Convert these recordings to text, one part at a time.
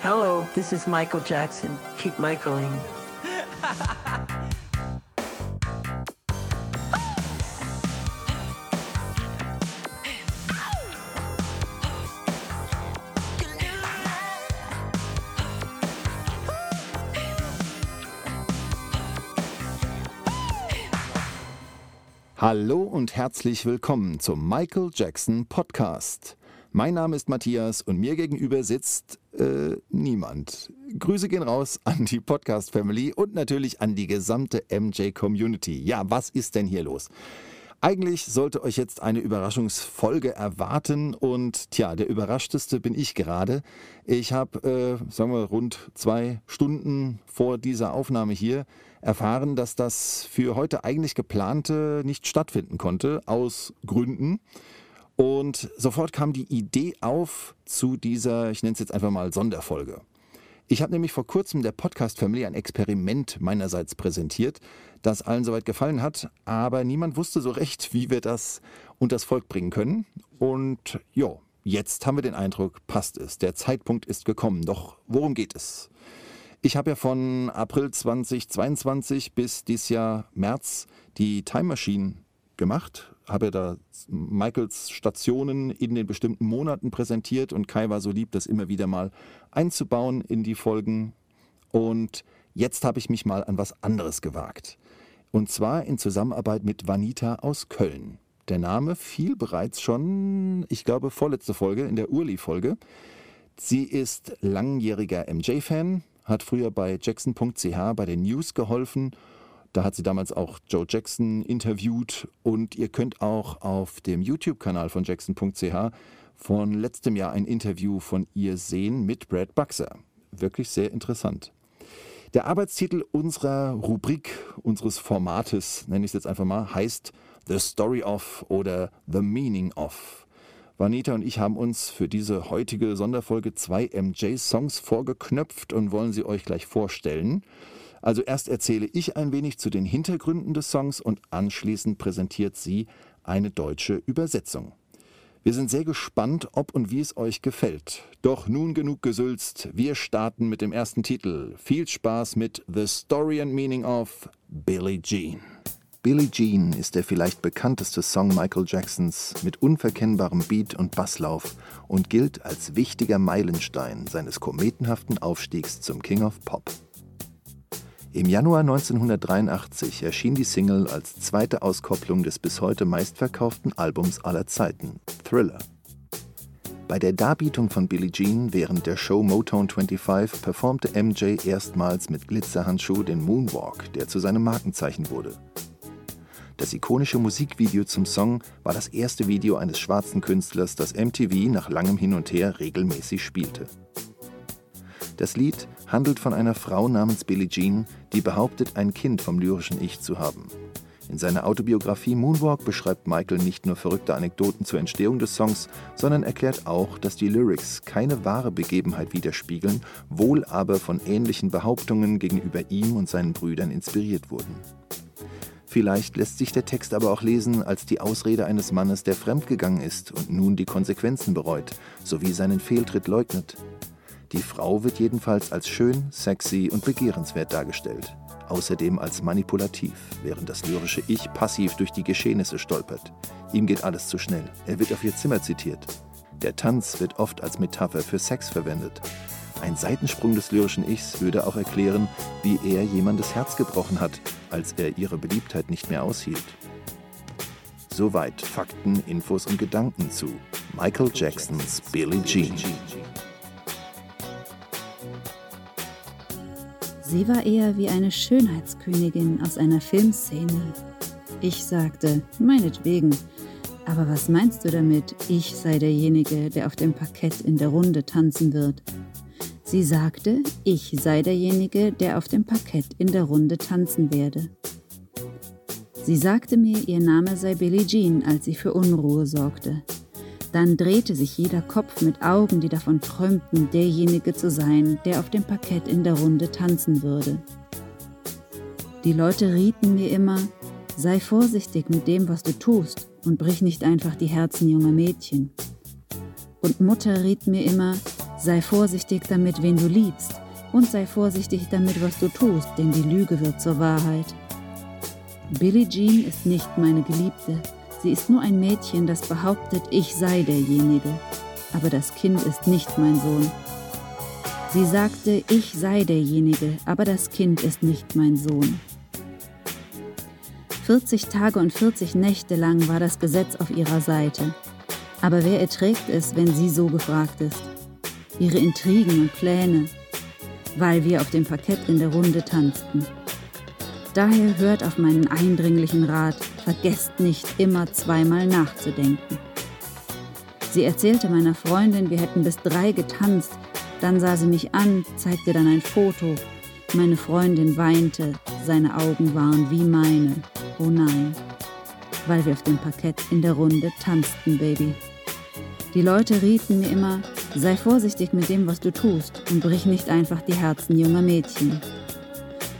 Hello, this is Michael Jackson. Keep Michaeling. Hallo und herzlich willkommen zum Michael Jackson Podcast. Mein Name ist Matthias und mir gegenüber sitzt äh, niemand. Grüße gehen raus an die Podcast Family und natürlich an die gesamte MJ Community. Ja, was ist denn hier los? Eigentlich sollte euch jetzt eine Überraschungsfolge erwarten und tja, der überraschteste bin ich gerade. Ich habe, äh, sagen wir, rund zwei Stunden vor dieser Aufnahme hier erfahren, dass das für heute eigentlich geplante nicht stattfinden konnte, aus Gründen. Und sofort kam die Idee auf zu dieser, ich nenne es jetzt einfach mal Sonderfolge. Ich habe nämlich vor kurzem der Podcast Family ein Experiment meinerseits präsentiert, das allen soweit gefallen hat, aber niemand wusste so recht, wie wir das unters Volk bringen können. Und ja, jetzt haben wir den Eindruck, passt es. Der Zeitpunkt ist gekommen. Doch worum geht es? Ich habe ja von April 2022 bis dieses Jahr März die Time Machine gemacht, habe da Michaels Stationen in den bestimmten Monaten präsentiert und Kai war so lieb, das immer wieder mal einzubauen in die Folgen. Und jetzt habe ich mich mal an was anderes gewagt. Und zwar in Zusammenarbeit mit Vanita aus Köln. Der Name fiel bereits schon, ich glaube, vorletzte Folge, in der Urli-Folge. Sie ist langjähriger MJ-Fan, hat früher bei Jackson.ch bei den News geholfen da hat sie damals auch Joe Jackson interviewt und ihr könnt auch auf dem YouTube-Kanal von jackson.ch von letztem Jahr ein Interview von ihr sehen mit Brad Buxer. Wirklich sehr interessant. Der Arbeitstitel unserer Rubrik, unseres Formates, nenne ich es jetzt einfach mal, heißt The Story of oder The Meaning of. Vanita und ich haben uns für diese heutige Sonderfolge zwei MJ-Songs vorgeknöpft und wollen sie euch gleich vorstellen. Also erst erzähle ich ein wenig zu den Hintergründen des Songs und anschließend präsentiert sie eine deutsche Übersetzung. Wir sind sehr gespannt, ob und wie es euch gefällt. Doch nun genug gesülzt. Wir starten mit dem ersten Titel. Viel Spaß mit The Story and Meaning of Billie Jean. Billie Jean ist der vielleicht bekannteste Song Michael Jacksons mit unverkennbarem Beat und Basslauf und gilt als wichtiger Meilenstein seines kometenhaften Aufstiegs zum King of Pop. Im Januar 1983 erschien die Single als zweite Auskopplung des bis heute meistverkauften Albums aller Zeiten, Thriller. Bei der Darbietung von Billie Jean während der Show Motown 25 performte MJ erstmals mit Glitzerhandschuh den Moonwalk, der zu seinem Markenzeichen wurde. Das ikonische Musikvideo zum Song war das erste Video eines schwarzen Künstlers, das MTV nach langem Hin und Her regelmäßig spielte. Das Lied handelt von einer Frau namens Billie Jean, die behauptet, ein Kind vom lyrischen Ich zu haben. In seiner Autobiografie Moonwalk beschreibt Michael nicht nur verrückte Anekdoten zur Entstehung des Songs, sondern erklärt auch, dass die Lyrics keine wahre Begebenheit widerspiegeln, wohl aber von ähnlichen Behauptungen gegenüber ihm und seinen Brüdern inspiriert wurden. Vielleicht lässt sich der Text aber auch lesen als die Ausrede eines Mannes, der fremdgegangen ist und nun die Konsequenzen bereut, sowie seinen Fehltritt leugnet. Die Frau wird jedenfalls als schön, sexy und begehrenswert dargestellt. Außerdem als manipulativ, während das lyrische Ich passiv durch die Geschehnisse stolpert. Ihm geht alles zu schnell. Er wird auf ihr Zimmer zitiert. Der Tanz wird oft als Metapher für Sex verwendet. Ein Seitensprung des lyrischen Ichs würde auch erklären, wie er jemandes Herz gebrochen hat, als er ihre Beliebtheit nicht mehr aushielt. Soweit Fakten, Infos und Gedanken zu Michael Jacksons Billie Jean. Sie war eher wie eine Schönheitskönigin aus einer Filmszene. Ich sagte, meinetwegen. Aber was meinst du damit, ich sei derjenige, der auf dem Parkett in der Runde tanzen wird? Sie sagte, ich sei derjenige, der auf dem Parkett in der Runde tanzen werde. Sie sagte mir, ihr Name sei Billie Jean, als sie für Unruhe sorgte. Dann drehte sich jeder Kopf mit Augen, die davon träumten, derjenige zu sein, der auf dem Parkett in der Runde tanzen würde. Die Leute rieten mir immer, sei vorsichtig mit dem, was du tust und brich nicht einfach die Herzen junger Mädchen. Und Mutter riet mir immer, Sei vorsichtig damit, wen du liebst, und sei vorsichtig damit, was du tust, denn die Lüge wird zur Wahrheit. Billie Jean ist nicht meine Geliebte. Sie ist nur ein Mädchen, das behauptet, ich sei derjenige. Aber das Kind ist nicht mein Sohn. Sie sagte, ich sei derjenige, aber das Kind ist nicht mein Sohn. 40 Tage und 40 Nächte lang war das Gesetz auf ihrer Seite. Aber wer erträgt es, wenn sie so gefragt ist? Ihre Intrigen und Pläne, weil wir auf dem Parkett in der Runde tanzten. Daher hört auf meinen eindringlichen Rat, vergesst nicht immer zweimal nachzudenken. Sie erzählte meiner Freundin, wir hätten bis drei getanzt, dann sah sie mich an, zeigte dann ein Foto. Meine Freundin weinte, seine Augen waren wie meine. Oh nein, weil wir auf dem Parkett in der Runde tanzten, Baby. Die Leute rieten mir immer, sei vorsichtig mit dem, was du tust und brich nicht einfach die Herzen junger Mädchen.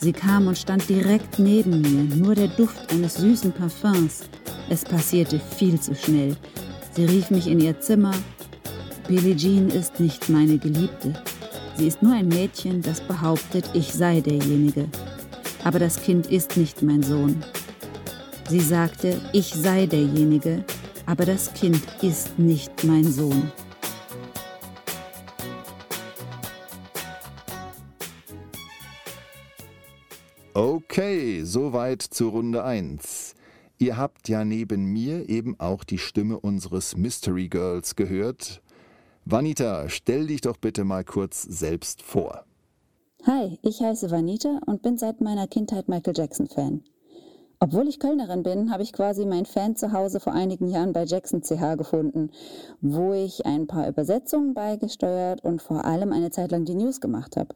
Sie kam und stand direkt neben mir, nur der Duft eines süßen Parfums. Es passierte viel zu schnell. Sie rief mich in ihr Zimmer. Billie Jean ist nicht meine Geliebte. Sie ist nur ein Mädchen, das behauptet, ich sei derjenige. Aber das Kind ist nicht mein Sohn. Sie sagte, ich sei derjenige, aber das Kind ist nicht mein Sohn. Soweit zur Runde 1. Ihr habt ja neben mir eben auch die Stimme unseres Mystery Girls gehört. Vanita, stell dich doch bitte mal kurz selbst vor. Hi, ich heiße Vanita und bin seit meiner Kindheit Michael Jackson-Fan. Obwohl ich Kölnerin bin, habe ich quasi mein Fan zu Hause vor einigen Jahren bei Jackson CH gefunden, wo ich ein paar Übersetzungen beigesteuert und vor allem eine Zeit lang die News gemacht habe.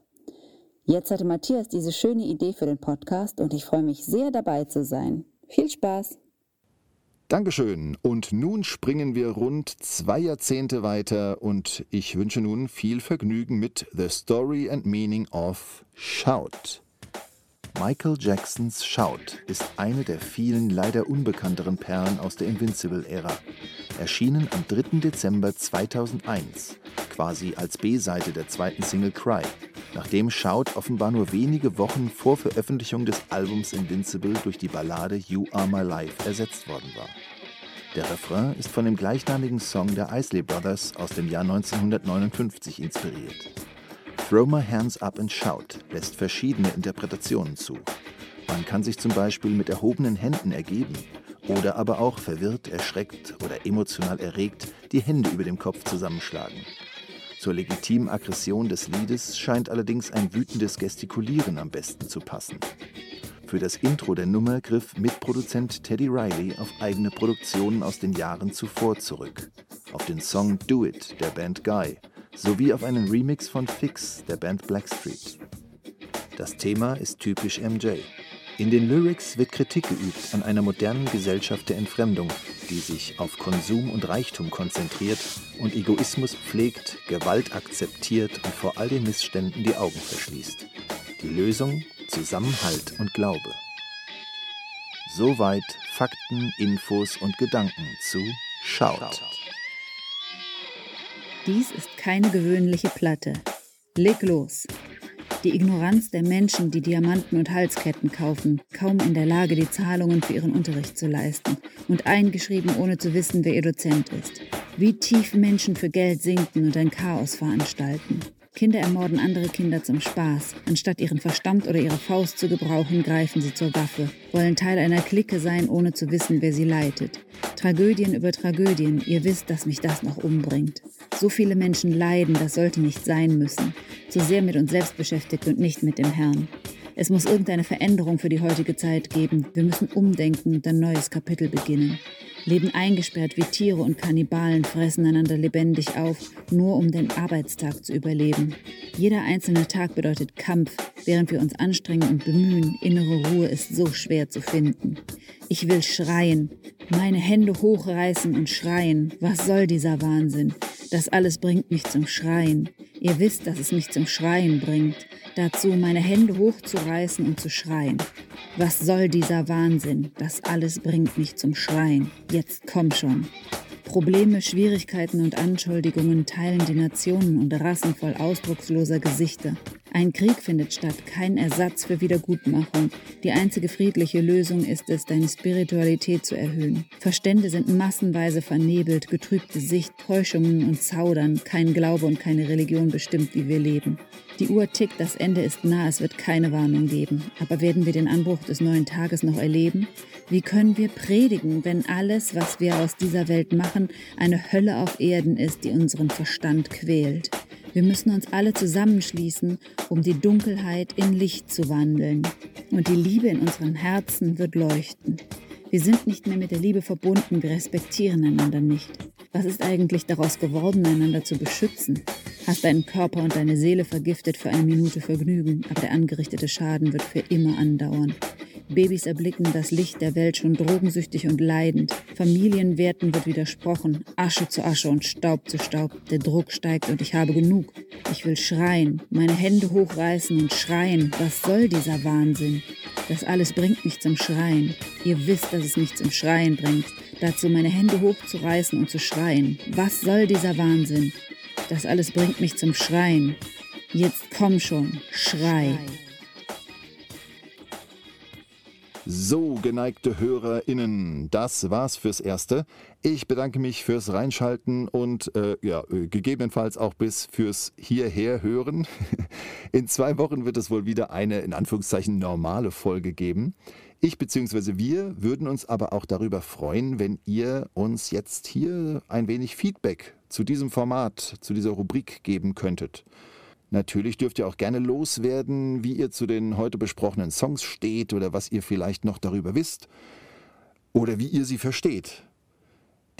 Jetzt hatte Matthias diese schöne Idee für den Podcast und ich freue mich sehr dabei zu sein. Viel Spaß! Dankeschön. Und nun springen wir rund zwei Jahrzehnte weiter und ich wünsche nun viel Vergnügen mit The Story and Meaning of Shout. Michael Jacksons Shout ist eine der vielen leider unbekannteren Perlen aus der Invincible-Ära. Erschienen am 3. Dezember 2001, quasi als B-Seite der zweiten Single Cry, nachdem Shout offenbar nur wenige Wochen vor Veröffentlichung des Albums Invincible durch die Ballade You Are My Life ersetzt worden war. Der Refrain ist von dem gleichnamigen Song der Isley Brothers aus dem Jahr 1959 inspiriert. Throw My Hands Up and Shout lässt verschiedene Interpretationen zu. Man kann sich zum Beispiel mit erhobenen Händen ergeben oder aber auch verwirrt, erschreckt oder emotional erregt die Hände über dem Kopf zusammenschlagen. Zur legitimen Aggression des Liedes scheint allerdings ein wütendes Gestikulieren am besten zu passen. Für das Intro der Nummer griff Mitproduzent Teddy Riley auf eigene Produktionen aus den Jahren zuvor zurück. Auf den Song Do It der Band Guy sowie auf einen Remix von Fix der Band Blackstreet. Das Thema ist typisch MJ. In den Lyrics wird Kritik geübt an einer modernen Gesellschaft der Entfremdung, die sich auf Konsum und Reichtum konzentriert und Egoismus pflegt, Gewalt akzeptiert und vor all den Missständen die Augen verschließt. Die Lösung Zusammenhalt und Glaube. Soweit Fakten, Infos und Gedanken zu Schaut. Dies ist keine gewöhnliche Platte. Leg los. Die Ignoranz der Menschen, die Diamanten und Halsketten kaufen, kaum in der Lage, die Zahlungen für ihren Unterricht zu leisten und eingeschrieben, ohne zu wissen, wer ihr Dozent ist. Wie tief Menschen für Geld sinken und ein Chaos veranstalten. Kinder ermorden andere Kinder zum Spaß. Anstatt ihren Verstand oder ihre Faust zu gebrauchen, greifen sie zur Waffe, wollen Teil einer Clique sein, ohne zu wissen, wer sie leitet. Tragödien über Tragödien, ihr wisst, dass mich das noch umbringt. So viele Menschen leiden, das sollte nicht sein müssen. Zu sehr mit uns selbst beschäftigt und nicht mit dem Herrn. Es muss irgendeine Veränderung für die heutige Zeit geben. Wir müssen umdenken und ein neues Kapitel beginnen leben eingesperrt wie Tiere und Kannibalen, fressen einander lebendig auf, nur um den Arbeitstag zu überleben. Jeder einzelne Tag bedeutet Kampf, während wir uns anstrengen und bemühen. Innere Ruhe ist so schwer zu finden. Ich will schreien, meine Hände hochreißen und schreien. Was soll dieser Wahnsinn? Das alles bringt mich zum Schreien. Ihr wisst, dass es mich zum Schreien bringt. Dazu meine Hände hochzureißen und zu schreien. Was soll dieser Wahnsinn? Das alles bringt mich zum Schreien. Jetzt komm schon. Probleme, Schwierigkeiten und Anschuldigungen teilen die Nationen und Rassen voll ausdrucksloser Gesichter. Ein Krieg findet statt, kein Ersatz für Wiedergutmachung. Die einzige friedliche Lösung ist es, deine Spiritualität zu erhöhen. Verstände sind massenweise vernebelt, getrübte Sicht, Täuschungen und Zaudern. Kein Glaube und keine Religion bestimmt, wie wir leben. Die Uhr tickt, das Ende ist nah, es wird keine Warnung geben. Aber werden wir den Anbruch des neuen Tages noch erleben? Wie können wir predigen, wenn alles, was wir aus dieser Welt machen, eine Hölle auf Erden ist, die unseren Verstand quält? Wir müssen uns alle zusammenschließen, um die Dunkelheit in Licht zu wandeln. Und die Liebe in unseren Herzen wird leuchten. Wir sind nicht mehr mit der Liebe verbunden, wir respektieren einander nicht. Was ist eigentlich daraus geworden, einander zu beschützen? Hast deinen Körper und deine Seele vergiftet für eine Minute Vergnügen, aber der angerichtete Schaden wird für immer andauern. Babys erblicken das Licht der Welt schon drogensüchtig und leidend. Familienwerten wird widersprochen. Asche zu Asche und Staub zu Staub. Der Druck steigt und ich habe genug. Ich will schreien, meine Hände hochreißen und schreien. Was soll dieser Wahnsinn? Das alles bringt mich zum Schreien. Ihr wisst, dass es mich zum Schreien bringt. Dazu meine Hände hochzureißen und zu schreien. Was soll dieser Wahnsinn? Das alles bringt mich zum Schreien. Jetzt komm schon, schrei. So, geneigte HörerInnen, das war's fürs Erste. Ich bedanke mich fürs Reinschalten und äh, ja, äh, gegebenenfalls auch bis fürs Hierher hören. In zwei Wochen wird es wohl wieder eine in Anführungszeichen normale Folge geben. Ich bzw. wir würden uns aber auch darüber freuen, wenn ihr uns jetzt hier ein wenig Feedback zu diesem Format, zu dieser Rubrik geben könntet. Natürlich dürft ihr auch gerne loswerden, wie ihr zu den heute besprochenen Songs steht oder was ihr vielleicht noch darüber wisst oder wie ihr sie versteht.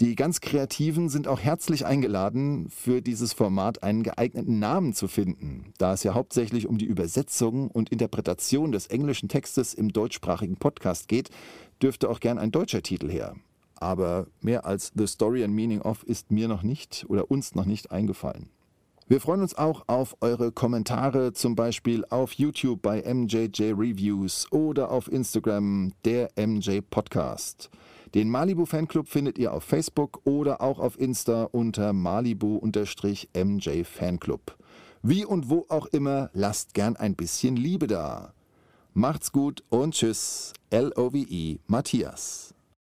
Die ganz Kreativen sind auch herzlich eingeladen, für dieses Format einen geeigneten Namen zu finden, da es ja hauptsächlich um die Übersetzung und Interpretation des englischen Textes im deutschsprachigen Podcast geht, dürfte auch gern ein deutscher Titel her. Aber mehr als The Story and Meaning of ist mir noch nicht oder uns noch nicht eingefallen. Wir freuen uns auch auf eure Kommentare, zum Beispiel auf YouTube bei MJJ Reviews oder auf Instagram der MJ Podcast. Den Malibu Fanclub findet ihr auf Facebook oder auch auf Insta unter Malibu-MJ Fanclub. Wie und wo auch immer, lasst gern ein bisschen Liebe da. Macht's gut und tschüss. L-O-V-E Matthias.